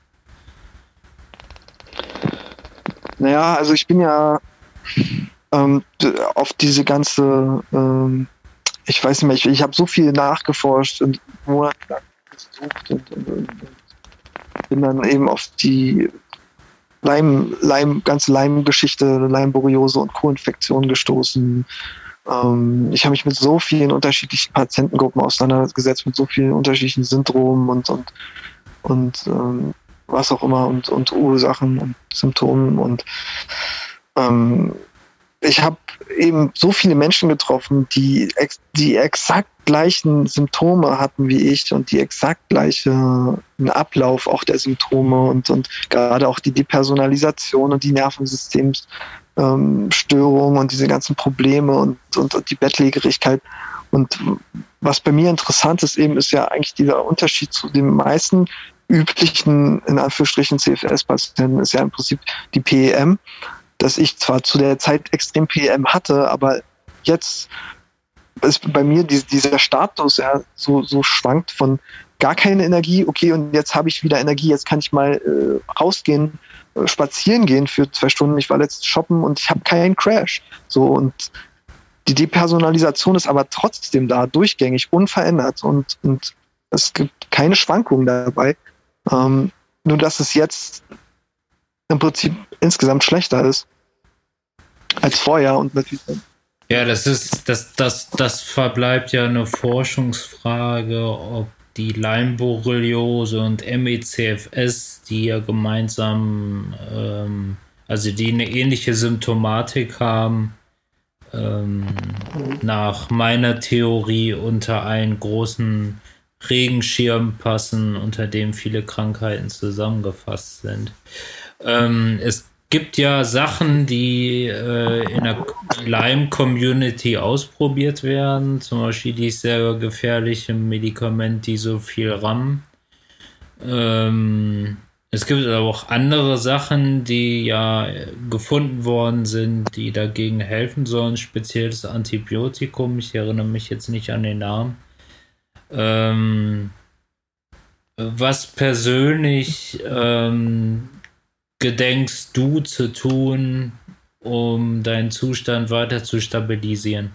Naja, also ich bin ja ähm, auf diese ganze, ähm, ich weiß nicht mehr, ich, ich habe so viel nachgeforscht und monatelang gesucht und, und, und, bin dann eben auf die Leim, Leim, ganze Leimgeschichte, Leimboriose und Co-Infektion gestoßen. Ähm, ich habe mich mit so vielen unterschiedlichen Patientengruppen auseinandergesetzt, mit so vielen unterschiedlichen Syndromen und, und, und ähm, was auch immer und, und Ursachen und Symptomen und ähm, ich habe eben so viele Menschen getroffen, die, ex die exakt gleichen Symptome hatten wie ich und die exakt gleichen Ablauf auch der Symptome und, und gerade auch die Depersonalisation und die Nervensystemstörungen ähm, und diese ganzen Probleme und, und, und die Bettlägerigkeit. Und was bei mir interessant ist eben, ist ja eigentlich dieser Unterschied zu den meisten üblichen, in Anführungsstrichen, CFS-Patienten, ist ja im Prinzip die PEM dass ich zwar zu der Zeit extrem PM hatte, aber jetzt ist bei mir die, dieser Status ja so, so schwankt von gar keine Energie, okay, und jetzt habe ich wieder Energie, jetzt kann ich mal äh, rausgehen, spazieren gehen für zwei Stunden. Ich war letztens shoppen und ich habe keinen Crash. So und die Depersonalisation ist aber trotzdem da, durchgängig, unverändert und, und es gibt keine Schwankungen dabei. Ähm, nur dass es jetzt im Prinzip insgesamt schlechter ist als vorher und natürlich. Ja, das ist, das, das, das verbleibt ja eine Forschungsfrage, ob die Leimborreliose und MECFS, die ja gemeinsam, ähm, also die eine ähnliche Symptomatik haben, ähm, nach meiner Theorie unter einen großen Regenschirm passen, unter dem viele Krankheiten zusammengefasst sind. Ähm, es gibt ja Sachen, die äh, in der Lyme-Community ausprobiert werden, zum Beispiel dieses sehr gefährliche Medikament, die so viel RAM. Ähm, es gibt aber auch andere Sachen, die ja gefunden worden sind, die dagegen helfen sollen. Spezielles Antibiotikum. Ich erinnere mich jetzt nicht an den Namen. Ähm, was persönlich ähm, gedenkst du zu tun, um deinen Zustand weiter zu stabilisieren?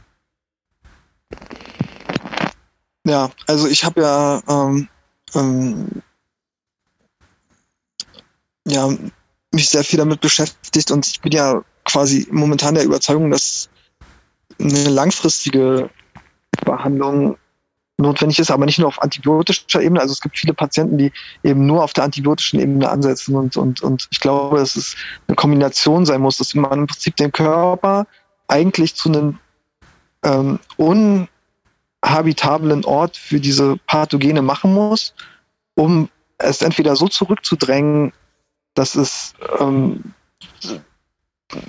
Ja, also ich habe ja, ähm, ähm, ja mich sehr viel damit beschäftigt und ich bin ja quasi momentan der Überzeugung, dass eine langfristige Behandlung notwendig ist, aber nicht nur auf antibiotischer Ebene. Also es gibt viele Patienten, die eben nur auf der antibiotischen Ebene ansetzen und, und, und ich glaube, dass es eine Kombination sein muss, dass man im Prinzip den Körper eigentlich zu einem ähm, unhabitablen Ort für diese Pathogene machen muss, um es entweder so zurückzudrängen, dass es ähm,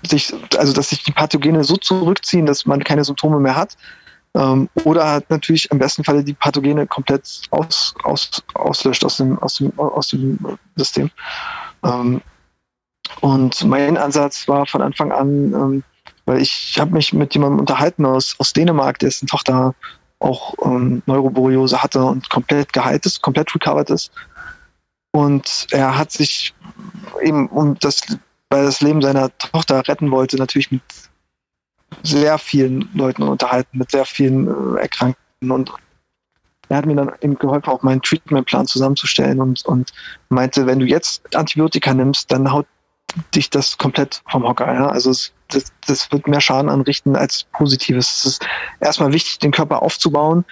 sich, also dass sich die Pathogene so zurückziehen, dass man keine Symptome mehr hat, ähm, oder hat natürlich im besten Falle die Pathogene komplett aus, aus, auslöscht aus dem, aus dem, aus dem System. Ähm, und mein Ansatz war von Anfang an, ähm, weil ich habe mich mit jemandem unterhalten aus, aus Dänemark, dessen Tochter auch ähm, Neuroboriose hatte und komplett geheilt ist, komplett recovered ist. Und er hat sich eben um das, weil das Leben seiner Tochter retten wollte, natürlich mit sehr vielen Leuten unterhalten, mit sehr vielen äh, Erkrankten und er hat mir dann eben geholfen, auch meinen Treatmentplan zusammenzustellen und, und meinte, wenn du jetzt Antibiotika nimmst, dann haut dich das komplett vom Hocker. Ja? Also es, das, das wird mehr Schaden anrichten als Positives. Es ist erstmal wichtig, den Körper aufzubauen,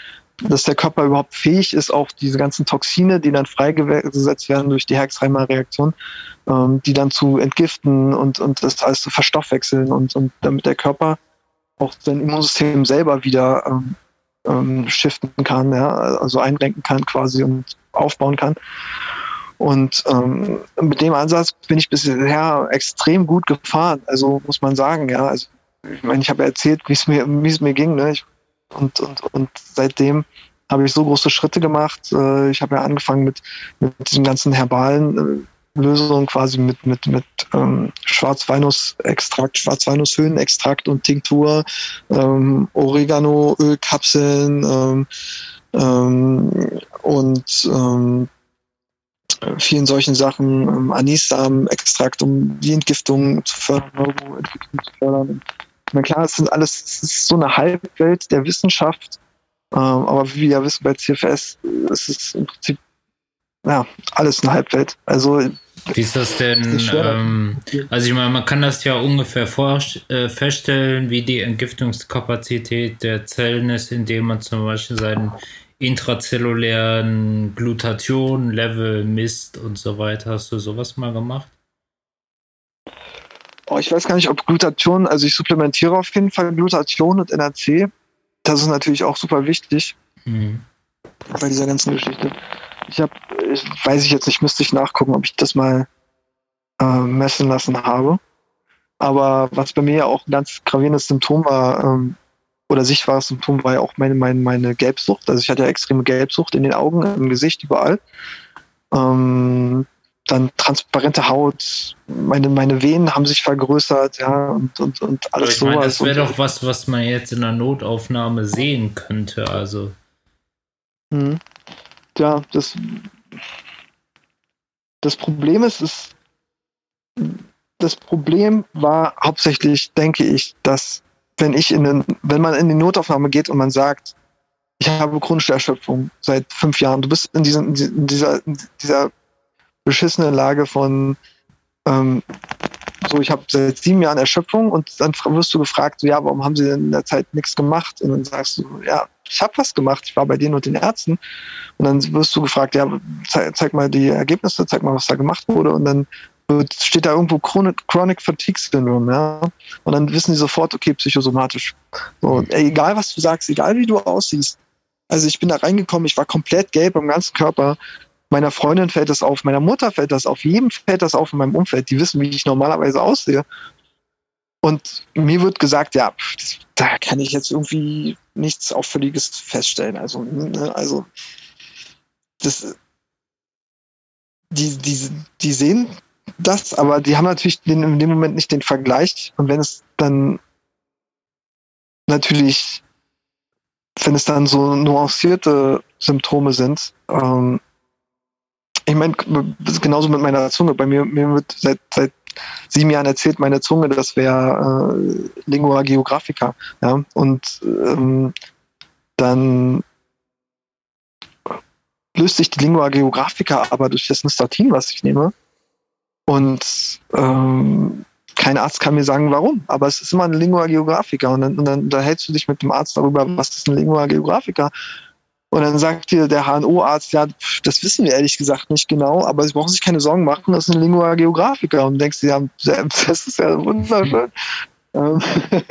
dass der Körper überhaupt fähig ist, auch diese ganzen Toxine, die dann freigesetzt werden durch die Herxheimer-Reaktion, ähm, die dann zu entgiften und, und das alles zu verstoffwechseln und, und damit der Körper auch sein Immunsystem selber wieder ähm, ähm, shiften kann, ja, also einrenken kann quasi und aufbauen kann. Und ähm, mit dem Ansatz bin ich bisher extrem gut gefahren, also muss man sagen, ja. Also ich meine, ich habe erzählt, wie es mir, wie es mir ging, ne? Ich, und, und, und seitdem habe ich so große Schritte gemacht. Äh, ich habe ja angefangen mit, mit diesem ganzen herbalen äh, Lösung quasi mit, mit, mit ähm, Schwarzweinus-Extrakt, Schwarzweinushöhenextrakt und Tinktur, ähm, Oregano-Ölkapseln ähm, ähm, und ähm, vielen solchen Sachen, ähm, Anissamen-Extrakt, um die Entgiftung zu fördern, Neuroentwicklung zu fördern. Na klar, es sind alles, es ist so eine Halbwelt der Wissenschaft, ähm, aber wie wir ja wissen bei CFS, ist es im Prinzip ja, alles eine Halbwelt. Also Wie ist das denn? ähm, also ich meine, man kann das ja ungefähr äh, feststellen, wie die Entgiftungskapazität der Zellen ist, indem man zum Beispiel seinen intrazellulären Glutation-Level misst und so weiter. Hast du sowas mal gemacht? Oh, ich weiß gar nicht, ob Glutation, also ich supplementiere auf jeden Fall Glutation und NAC. Das ist natürlich auch super wichtig mhm. Bei dieser ganzen Geschichte. Ich habe, weiß ich jetzt nicht, müsste ich nachgucken, ob ich das mal äh, messen lassen habe. Aber was bei mir ja auch ein ganz gravierendes Symptom war, ähm, oder sichtbares Symptom war ja auch meine, meine, meine Gelbsucht. Also ich hatte ja extreme Gelbsucht in den Augen, im Gesicht, überall. Ähm, dann transparente Haut, meine, meine Venen haben sich vergrößert, ja, und, und, und alles so. Das wäre doch was, was man jetzt in der Notaufnahme sehen könnte, also. Mhm. Ja, das, das Problem ist, ist, das Problem war hauptsächlich, denke ich, dass wenn ich in den, wenn man in die Notaufnahme geht und man sagt, ich habe chronische Erschöpfung seit fünf Jahren, du bist in, diesem, in dieser, in dieser beschissenen Lage von ähm, so, ich habe seit sieben Jahren Erschöpfung und dann wirst du gefragt, so, ja, warum haben sie denn in der Zeit nichts gemacht? Und dann sagst du, ja, ich habe was gemacht, ich war bei denen und den Ärzten. Und dann wirst du gefragt, ja, zeig, zeig, mal die Ergebnisse, zeig mal, was da gemacht wurde. Und dann wird, steht da irgendwo Chronic, Chronic Fatigue Syndrome, ja. Und dann wissen die sofort, okay, psychosomatisch. So, egal was du sagst, egal wie du aussiehst. Also ich bin da reingekommen, ich war komplett gelb am ganzen Körper. Meiner Freundin fällt das auf, meiner Mutter fällt das auf, jedem fällt das auf in meinem Umfeld. Die wissen, wie ich normalerweise aussehe. Und mir wird gesagt, ja, da kann ich jetzt irgendwie nichts Auffälliges feststellen. Also, ne, also das, die, die, die sehen das, aber die haben natürlich den, in dem Moment nicht den Vergleich. Und wenn es dann natürlich, wenn es dann so nuancierte Symptome sind, ähm, ich meine, genauso mit meiner Zunge. Bei mir, mir wird seit, seit sieben Jahren erzählt meine Zunge, das wäre äh, Lingua Geographica. Ja? Und ähm, dann löst sich die Lingua Geographica aber durch das Nystatin, was ich nehme. Und ähm, kein Arzt kann mir sagen, warum. Aber es ist immer eine Lingua Geographica. Und dann, und dann unterhältst du dich mit dem Arzt darüber, was ist eine Lingua Geographica. Und dann sagt dir der HNO-Arzt, ja, das wissen wir ehrlich gesagt nicht genau, aber sie brauchen sich keine Sorgen machen, das ist eine Lingua Geographica. Und denkst du, ja, <laughs> das ist ja wunderschön. <laughs> ähm,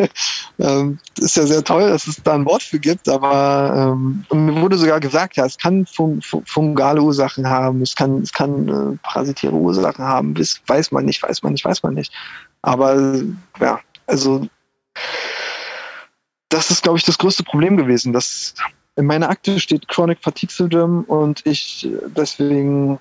<laughs> ähm, ist ja sehr toll, dass es da ein Wort für gibt, aber ähm, mir wurde sogar gesagt, ja, es kann fun fungale Ursachen haben, es kann, es kann äh, parasitäre Ursachen haben, das weiß man nicht, weiß man nicht, weiß man nicht. Aber ja, also das ist, glaube ich, das größte Problem gewesen, dass in meiner Akte steht Chronic Fatigue Syndrome und ich deswegen,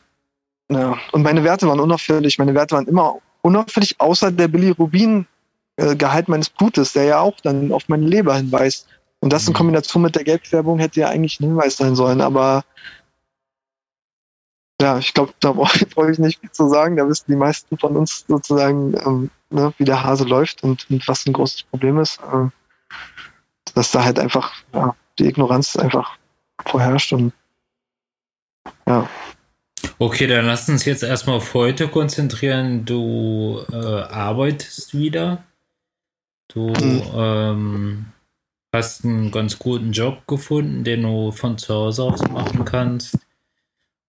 ja, und meine Werte waren unauffällig. Meine Werte waren immer unauffällig, außer der Bilirubin-Gehalt meines Blutes, der ja auch dann auf meine Leber hinweist. Und das in mhm. Kombination mit der Gelbfärbung hätte ja eigentlich ein Hinweis sein sollen, aber ja, ich glaube, da brauche ich nicht viel zu sagen. Da wissen die meisten von uns sozusagen, ähm, ne, wie der Hase läuft und, und, was ein großes Problem ist. Äh, dass da halt einfach ja, die Ignoranz einfach vorherrscht und ja. Okay, dann lass uns jetzt erstmal auf heute konzentrieren. Du äh, arbeitest wieder. Du hm. ähm, hast einen ganz guten Job gefunden, den du von zu Hause aus machen kannst.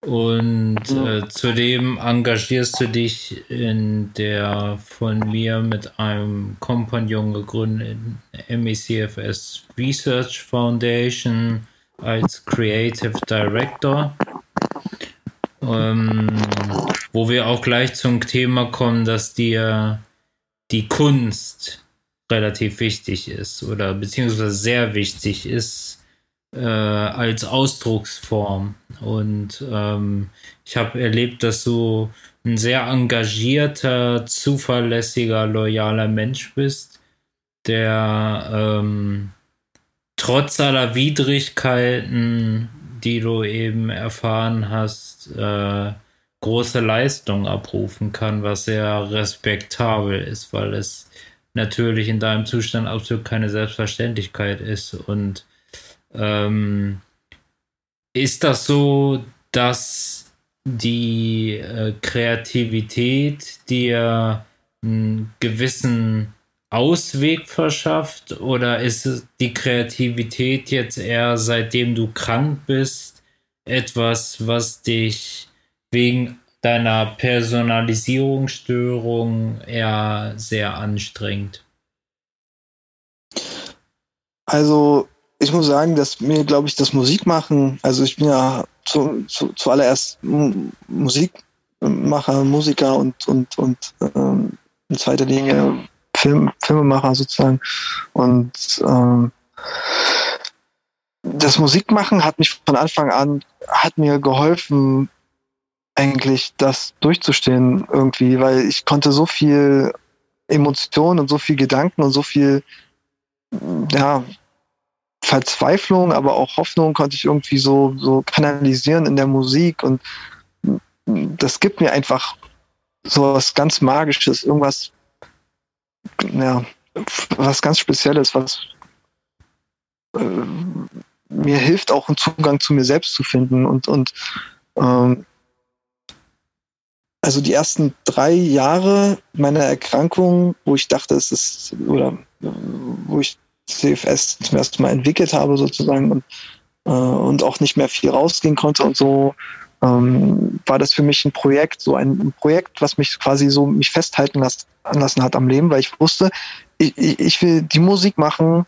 Und äh, zudem engagierst du dich in der von mir mit einem Kompagnon gegründeten MECFS Research Foundation als Creative Director. Ähm, wo wir auch gleich zum Thema kommen, dass dir die Kunst relativ wichtig ist oder beziehungsweise sehr wichtig ist äh, als Ausdrucksform. Und ähm, ich habe erlebt, dass du ein sehr engagierter, zuverlässiger, loyaler Mensch bist, der ähm, trotz aller Widrigkeiten, die du eben erfahren hast, äh, große Leistung abrufen kann, was sehr respektabel ist, weil es natürlich in deinem Zustand absolut keine Selbstverständlichkeit ist. Und ähm, ist das so, dass die äh, Kreativität dir einen gewissen Ausweg verschafft oder ist die Kreativität jetzt eher seitdem du krank bist etwas, was dich wegen deiner Personalisierungsstörung eher sehr anstrengt? Also ich muss sagen, dass mir, glaube ich, das Musikmachen, also ich bin ja zu, zu, zuallererst Musikmacher, Musiker und, und, und ähm, in zweiter Linie Film, Filmemacher sozusagen. Und ähm, das Musikmachen hat mich von Anfang an, hat mir geholfen, eigentlich das durchzustehen irgendwie, weil ich konnte so viel Emotionen und so viel Gedanken und so viel ja, Verzweiflung, aber auch Hoffnung konnte ich irgendwie so, so kanalisieren in der Musik und das gibt mir einfach so was ganz Magisches, irgendwas, ja, was ganz Spezielles, was äh, mir hilft, auch einen Zugang zu mir selbst zu finden und, und ähm, also die ersten drei Jahre meiner Erkrankung, wo ich dachte, es ist, oder wo ich CFS zum ersten Mal entwickelt habe sozusagen und, äh, und auch nicht mehr viel rausgehen konnte und so, ähm, war das für mich ein Projekt, so ein, Projekt, was mich quasi so mich festhalten las lassen hat am Leben, weil ich wusste, ich, ich will die Musik machen,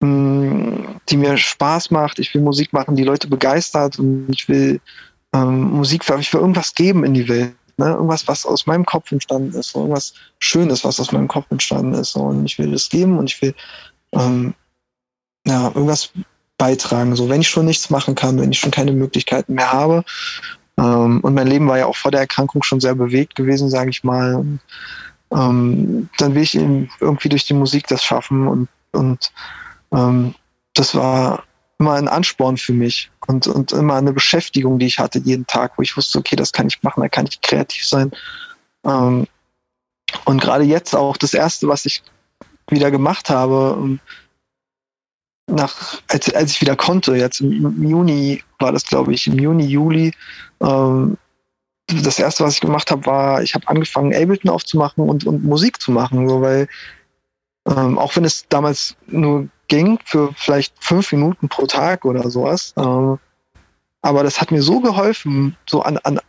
mh, mm, die mir Spaß macht. Ich will Musik machen, die Leute begeistert und ich will ähm, Musik, ich will irgendwas geben in die Welt. Ne? Irgendwas, was aus meinem Kopf entstanden ist, so irgendwas Schönes, was aus meinem Kopf entstanden ist. So. Und ich will das geben und ich will ähm, ja, irgendwas beitragen. So, wenn ich schon nichts machen kann, wenn ich schon keine Möglichkeiten mehr habe. Ähm, und mein Leben war ja auch vor der Erkrankung schon sehr bewegt gewesen, sage ich mal. Und, ähm, dann will ich eben irgendwie durch die Musik das schaffen und, und ähm, das war immer ein Ansporn für mich und, und immer eine Beschäftigung, die ich hatte jeden Tag, wo ich wusste, okay, das kann ich machen, da kann ich kreativ sein. Ähm, und gerade jetzt auch das Erste, was ich wieder gemacht habe, ähm, nach, als, als ich wieder konnte, jetzt im, Juni war das, glaube ich, im Juni, Juli, ähm, das erste, was ich gemacht habe, war, ich habe angefangen, Ableton aufzumachen und, und Musik zu machen, so, weil ähm, auch wenn es damals nur ging für vielleicht fünf Minuten pro Tag oder sowas. Ähm, aber das hat mir so geholfen, so an, an,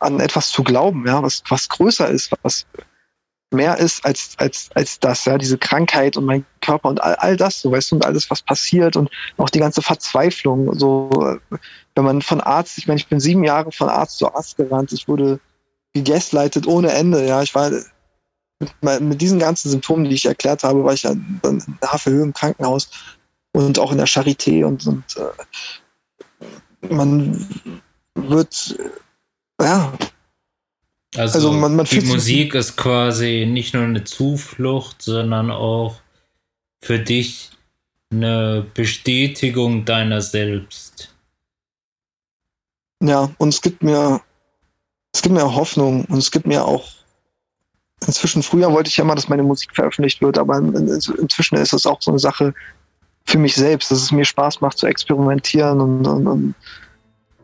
an etwas zu glauben, ja, was, was größer ist, was mehr ist als, als, als das, ja, diese Krankheit und mein Körper und all, all das, so weißt du, und alles, was passiert und auch die ganze Verzweiflung, so, wenn man von Arzt, ich meine, ich bin sieben Jahre von Arzt zu Arzt gerannt, ich wurde gegaslightet ohne Ende, ja, ich war mit, mit diesen ganzen Symptomen, die ich erklärt habe, war ich ja dann in Havelhöhe im Krankenhaus und auch in der Charité und, und äh, man wird äh, ja also, also man, man die Musik ist quasi nicht nur eine Zuflucht, sondern auch für dich eine Bestätigung deiner selbst. Ja, und es gibt mir, es gibt mir Hoffnung und es gibt mir auch inzwischen, früher wollte ich ja immer, dass meine Musik veröffentlicht wird, aber inzwischen ist es auch so eine Sache für mich selbst, dass es mir Spaß macht zu experimentieren und, und, und,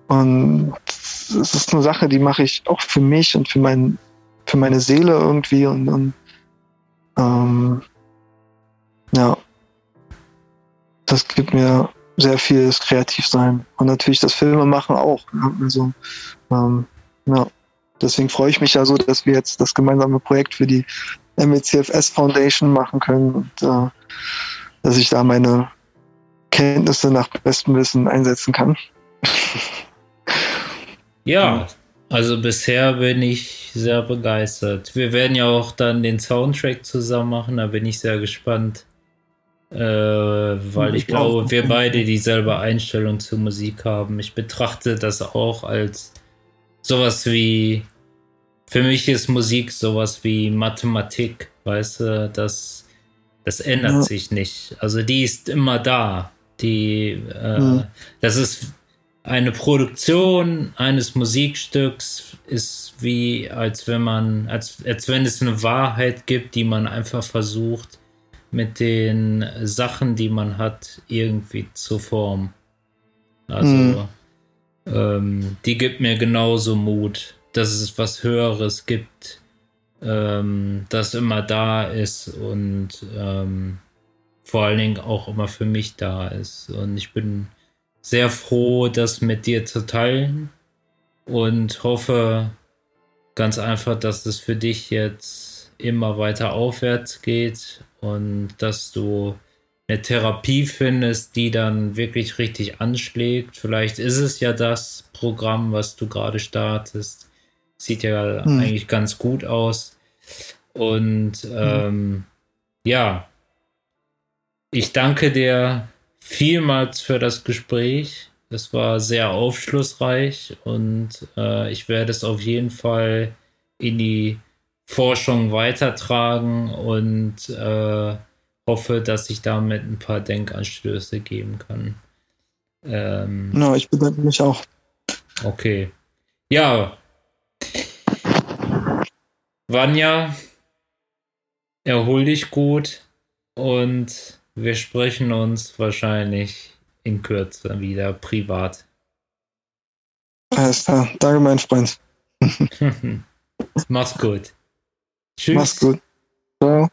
und es ist eine Sache, die mache ich auch für mich und für, mein, für meine Seele irgendwie und, und ähm, ja, das gibt mir sehr viel das Kreativsein. Und natürlich das Filme machen auch. Also, ähm, ja deswegen freue ich mich ja so, dass wir jetzt das gemeinsame Projekt für die MECFS Foundation machen können und äh, dass ich da meine Kenntnisse nach bestem Wissen einsetzen kann. <laughs> ja, also bisher bin ich sehr begeistert. Wir werden ja auch dann den Soundtrack zusammen machen, da bin ich sehr gespannt. Äh, weil ich, ich glaube, wir beide dieselbe Einstellung zur Musik haben. Ich betrachte das auch als sowas wie, für mich ist Musik sowas wie Mathematik, weißt du, das, das ändert ja. sich nicht. Also die ist immer da. Die, äh, mhm. das ist eine Produktion eines Musikstücks ist wie, als wenn man, als, als wenn es eine Wahrheit gibt, die man einfach versucht, mit den Sachen, die man hat, irgendwie zu formen. Also, mhm. Ähm, die gibt mir genauso Mut, dass es was Höheres gibt, ähm, das immer da ist und ähm, vor allen Dingen auch immer für mich da ist. Und ich bin sehr froh, das mit dir zu teilen und hoffe ganz einfach, dass es für dich jetzt immer weiter aufwärts geht und dass du eine Therapie findest, die dann wirklich richtig anschlägt. Vielleicht ist es ja das Programm, was du gerade startest. Sieht ja hm. eigentlich ganz gut aus. Und hm. ähm, ja, ich danke dir vielmals für das Gespräch. Es war sehr aufschlussreich und äh, ich werde es auf jeden Fall in die Forschung weitertragen und äh, hoffe, dass ich damit ein paar Denkanstöße geben kann. Ähm, no, ich bedanke mich auch. Okay. Ja. Vanya, erhol dich gut und wir sprechen uns wahrscheinlich in Kürze wieder privat. Alles klar. Danke, mein Freund. <laughs> Mach's gut. Tschüss. Mach's gut. Ciao.